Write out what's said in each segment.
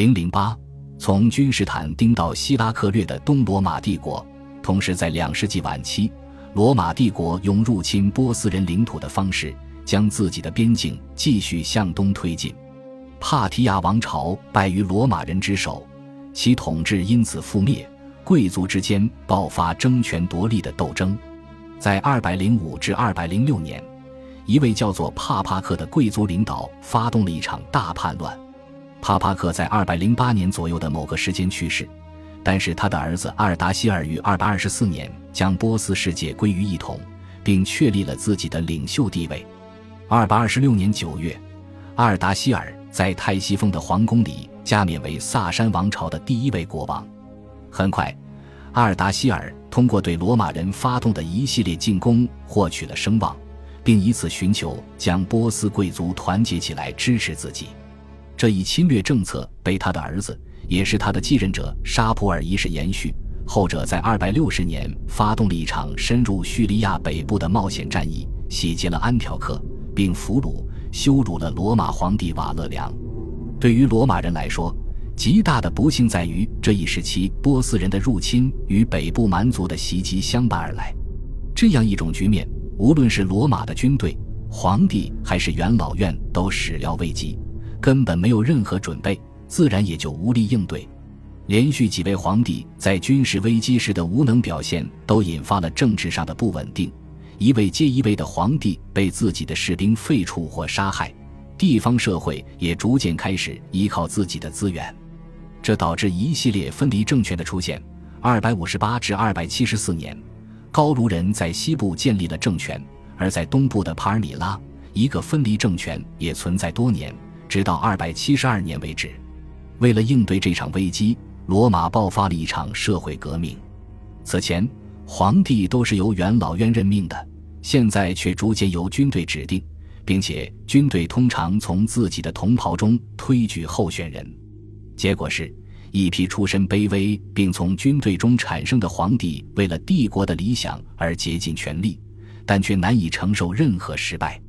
零零八，从君士坦丁到希拉克略的东罗马帝国，同时在两世纪晚期，罗马帝国用入侵波斯人领土的方式，将自己的边境继续向东推进。帕提亚王朝败于罗马人之手，其统治因此覆灭，贵族之间爆发争权夺利的斗争。在二百零五至二百零六年，一位叫做帕帕克的贵族领导发动了一场大叛乱。帕帕克在二百零八年左右的某个时间去世，但是他的儿子阿尔达希尔于二百二十四年将波斯世界归于一统，并确立了自己的领袖地位。二百二十六年九月，阿尔达希尔。在泰西风的皇宫里加冕为萨珊王朝的第一位国王。很快，阿尔达希尔通过对罗马人发动的一系列进攻获取了声望，并以此寻求将波斯贵族团结起来支持自己。这一侵略政策被他的儿子，也是他的继任者沙普尔一世延续。后者在二百六十年发动了一场深入叙利亚北部的冒险战役，洗劫了安条克，并俘虏。羞辱了罗马皇帝瓦勒良。对于罗马人来说，极大的不幸在于这一时期波斯人的入侵与北部蛮族的袭击相伴而来。这样一种局面，无论是罗马的军队、皇帝还是元老院，都始料未及，根本没有任何准备，自然也就无力应对。连续几位皇帝在军事危机时的无能表现，都引发了政治上的不稳定。一位接一位的皇帝被自己的士兵废黜或杀害，地方社会也逐渐开始依靠自己的资源，这导致一系列分离政权的出现。二百五十八至二百七十四年，高卢人在西部建立了政权，而在东部的帕尔米拉，一个分离政权也存在多年，直到二百七十二年为止。为了应对这场危机，罗马爆发了一场社会革命。此前，皇帝都是由元老院任命的。现在却逐渐由军队指定，并且军队通常从自己的同袍中推举候选人。结果是一批出身卑微并从军队中产生的皇帝，为了帝国的理想而竭尽全力，但却难以承受任何失败。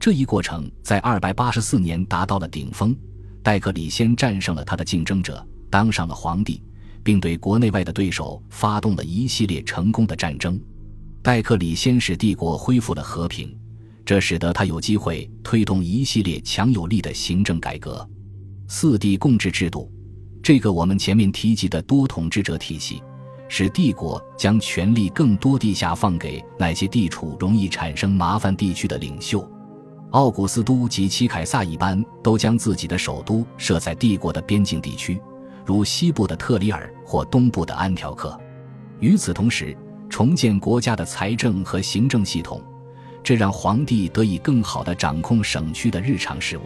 这一过程在二百八十四年达到了顶峰，戴克里先战胜了他的竞争者，当上了皇帝，并对国内外的对手发动了一系列成功的战争。戴克里先使帝国恢复了和平，这使得他有机会推动一系列强有力的行政改革。四帝共治制度，这个我们前面提及的多统治者体系，使帝国将权力更多地下放给那些地处容易产生麻烦地区的领袖。奥古斯都及其凯撒一般，都将自己的首都设在帝国的边境地区，如西部的特里尔或东部的安条克。与此同时，重建国家的财政和行政系统，这让皇帝得以更好地掌控省区的日常事务。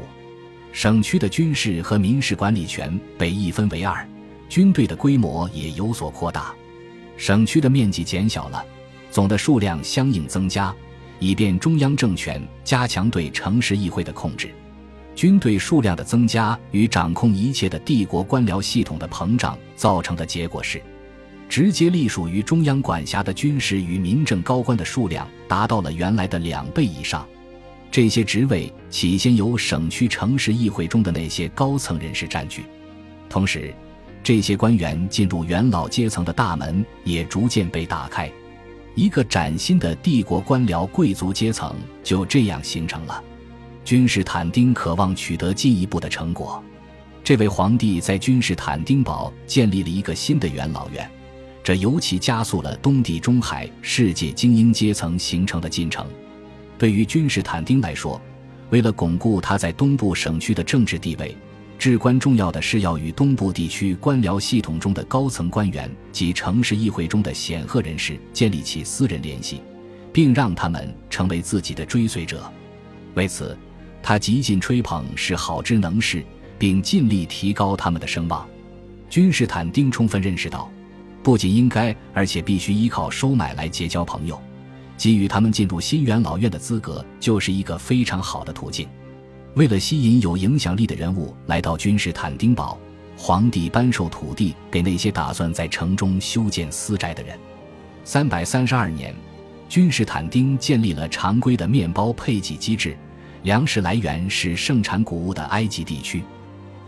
省区的军事和民事管理权被一分为二，军队的规模也有所扩大。省区的面积减小了，总的数量相应增加，以便中央政权加强对城市议会的控制。军队数量的增加与掌控一切的帝国官僚系统的膨胀造成的结果是。直接隶属于中央管辖的军事与民政高官的数量达到了原来的两倍以上。这些职位起先由省区城市议会中的那些高层人士占据，同时，这些官员进入元老阶层的大门也逐渐被打开，一个崭新的帝国官僚贵族阶层就这样形成了。君士坦丁渴望取得进一步的成果，这位皇帝在君士坦丁堡建立了一个新的元老院。这尤其加速了东地中海世界精英阶层形成的进程。对于君士坦丁来说，为了巩固他在东部省区的政治地位，至关重要的是要与东部地区官僚系统中的高层官员及城市议会中的显赫人士建立起私人联系，并让他们成为自己的追随者。为此，他极尽吹捧是好之能事，并尽力提高他们的声望。君士坦丁充分认识到。不仅应该，而且必须依靠收买来结交朋友，给予他们进入新元老院的资格，就是一个非常好的途径。为了吸引有影响力的人物来到君士坦丁堡，皇帝颁授土地给那些打算在城中修建私宅的人。三百三十二年，君士坦丁建立了常规的面包配给机制，粮食来源是盛产谷物的埃及地区。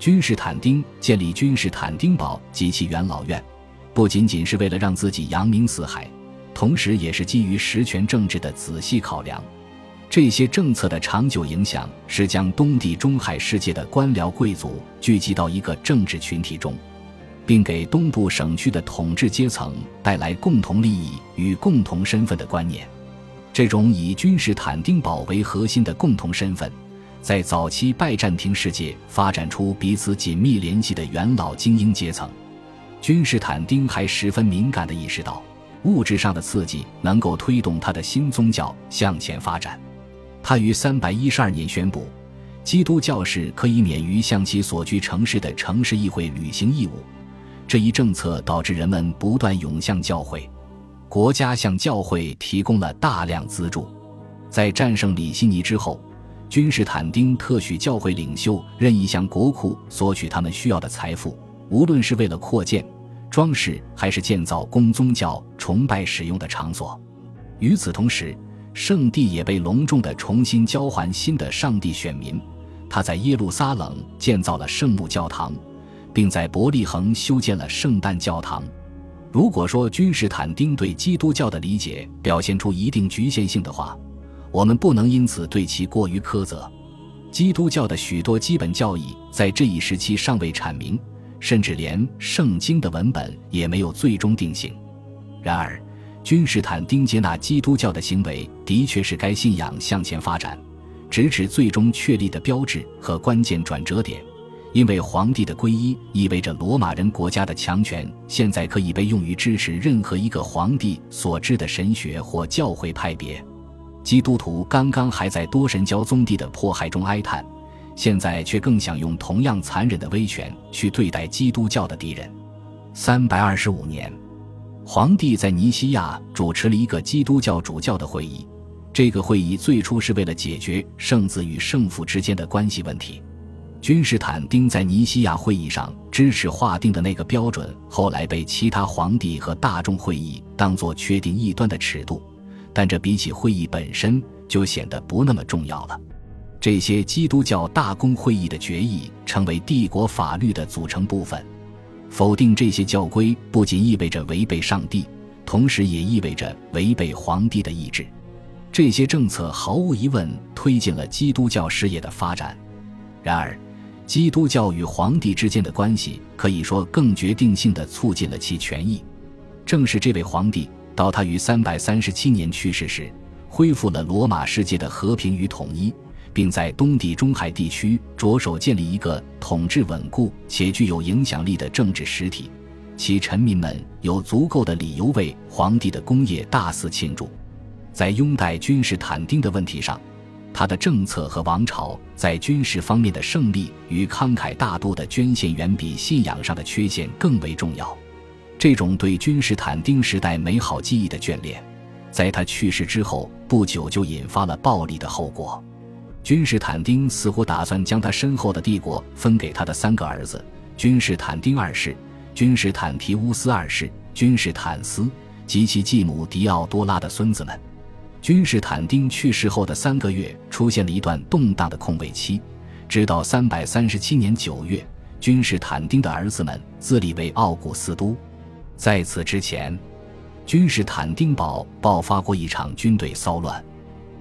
君士坦丁建立君士坦丁堡及其元老院，不仅仅是为了让自己扬名四海，同时也是基于实权政治的仔细考量。这些政策的长久影响是将东地中海世界的官僚贵族聚集到一个政治群体中，并给东部省区的统治阶层带来共同利益与共同身份的观念。这种以君士坦丁堡为核心的共同身份，在早期拜占庭世界发展出彼此紧密联系的元老精英阶层。君士坦丁还十分敏感地意识到，物质上的刺激能够推动他的新宗教向前发展。他于三百一十二年宣布，基督教士可以免于向其所居城市的城市议会履行义务。这一政策导致人们不断涌向教会，国家向教会提供了大量资助。在战胜李希尼之后，君士坦丁特许教会领袖任意向国库索取他们需要的财富，无论是为了扩建、装饰，还是建造供宗教崇拜使用的场所。与此同时，圣地也被隆重地重新交还新的上帝选民。他在耶路撒冷建造了圣母教堂，并在伯利恒修建了圣诞教堂。如果说君士坦丁对基督教的理解表现出一定局限性的话，我们不能因此对其过于苛责。基督教的许多基本教义在这一时期尚未阐明，甚至连圣经的文本也没有最终定型。然而，君士坦丁接纳基督教的行为，的确是该信仰向前发展，直至最终确立的标志和关键转折点。因为皇帝的皈依意味着罗马人国家的强权现在可以被用于支持任何一个皇帝所知的神学或教会派别。基督徒刚刚还在多神教宗地的迫害中哀叹，现在却更想用同样残忍的威权去对待基督教的敌人。三百二十五年。皇帝在尼西亚主持了一个基督教主教的会议，这个会议最初是为了解决圣子与圣父之间的关系问题。君士坦丁在尼西亚会议上支持划定的那个标准，后来被其他皇帝和大众会议当作确定异端的尺度，但这比起会议本身就显得不那么重要了。这些基督教大公会议的决议成为帝国法律的组成部分。否定这些教规不仅意味着违背上帝，同时也意味着违背皇帝的意志。这些政策毫无疑问推进了基督教事业的发展。然而，基督教与皇帝之间的关系可以说更决定性地促进了其权益。正是这位皇帝，到他于三百三十七年去世时，恢复了罗马世界的和平与统一。并在东地中海地区着手建立一个统治稳固且具有影响力的政治实体，其臣民们有足够的理由为皇帝的功业大肆庆祝。在拥戴君士坦丁的问题上，他的政策和王朝在军事方面的胜利与慷慨大度的捐献远比信仰上的缺陷更为重要。这种对君士坦丁时代美好记忆的眷恋，在他去世之后不久就引发了暴力的后果。君士坦丁似乎打算将他身后的帝国分给他的三个儿子：君士坦丁二世、君士坦提乌斯二世、君士坦斯及其继母狄奥多拉的孙子们。君士坦丁去世后的三个月，出现了一段动荡的空位期，直到三百三十七年九月，君士坦丁的儿子们自立为奥古斯都。在此之前，君士坦丁堡爆发过一场军队骚乱。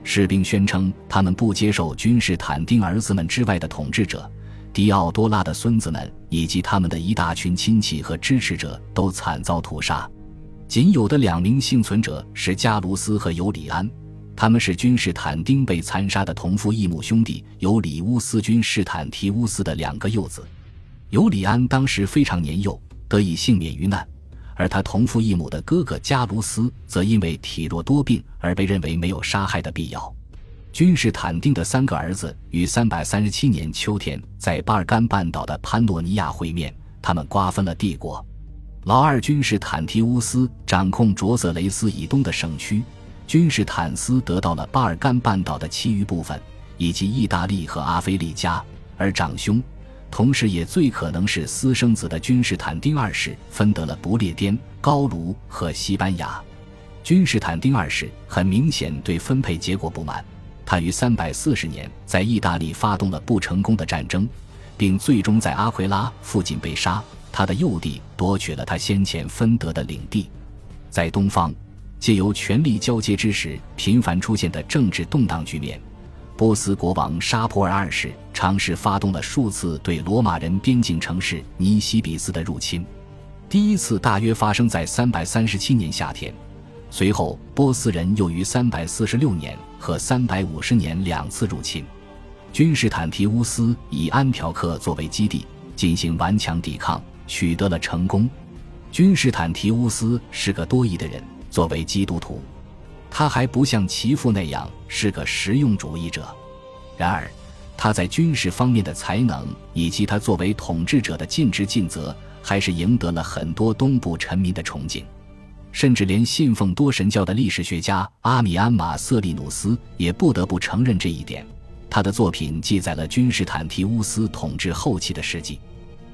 士兵宣称，他们不接受君士坦丁儿子们之外的统治者，狄奥多拉的孙子们以及他们的一大群亲戚和支持者都惨遭屠杀。仅有的两名幸存者是加卢斯和尤里安，他们是君士坦丁被残杀的同父异母兄弟尤里乌斯君士坦提乌斯的两个幼子。尤里安当时非常年幼，得以幸免于难。而他同父异母的哥哥加卢斯则因为体弱多病而被认为没有杀害的必要。君士坦丁的三个儿子于三百三十七年秋天在巴尔干半岛的潘诺尼亚会面，他们瓜分了帝国。老二君士坦提乌斯掌控卓色雷斯以东的省区，君士坦斯得到了巴尔干半岛的其余部分以及意大利和阿非利加，而长兄。同时，也最可能是私生子的君士坦丁二世分得了不列颠、高卢和西班牙。君士坦丁二世很明显对分配结果不满，他于340年在意大利发动了不成功的战争，并最终在阿奎拉附近被杀。他的幼弟夺取了他先前分得的领地。在东方，借由权力交接之时频繁出现的政治动荡局面，波斯国王沙普尔二世尝试发动了数次对罗马人边境城市尼西比斯的入侵。第一次大约发生在337年夏天，随后波斯人又于346年和350年两次入侵。君士坦提乌斯以安条克作为基地进行顽强抵抗，取得了成功。君士坦提乌斯是个多疑的人，作为基督徒，他还不像其父那样是个实用主义者。然而，他在军事方面的才能以及他作为统治者的尽职尽责，还是赢得了很多东部臣民的崇敬，甚至连信奉多神教的历史学家阿米安·马瑟利努斯也不得不承认这一点。他的作品记载了君士坦提乌斯统治后期的事迹。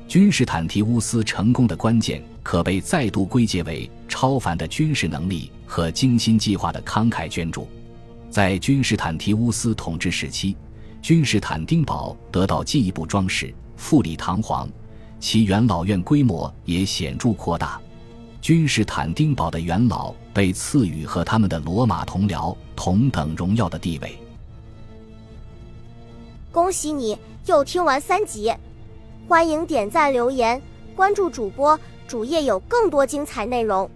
君士坦提乌斯成功的关键可被再度归结为超凡的军事能力和精心计划的慷慨捐助。在君士坦提乌斯统治时期，君士坦丁堡得到进一步装饰，富丽堂皇，其元老院规模也显著扩大。君士坦丁堡的元老被赐予和他们的罗马同僚同等荣耀的地位。恭喜你又听完三集，欢迎点赞、留言、关注主播，主页有更多精彩内容。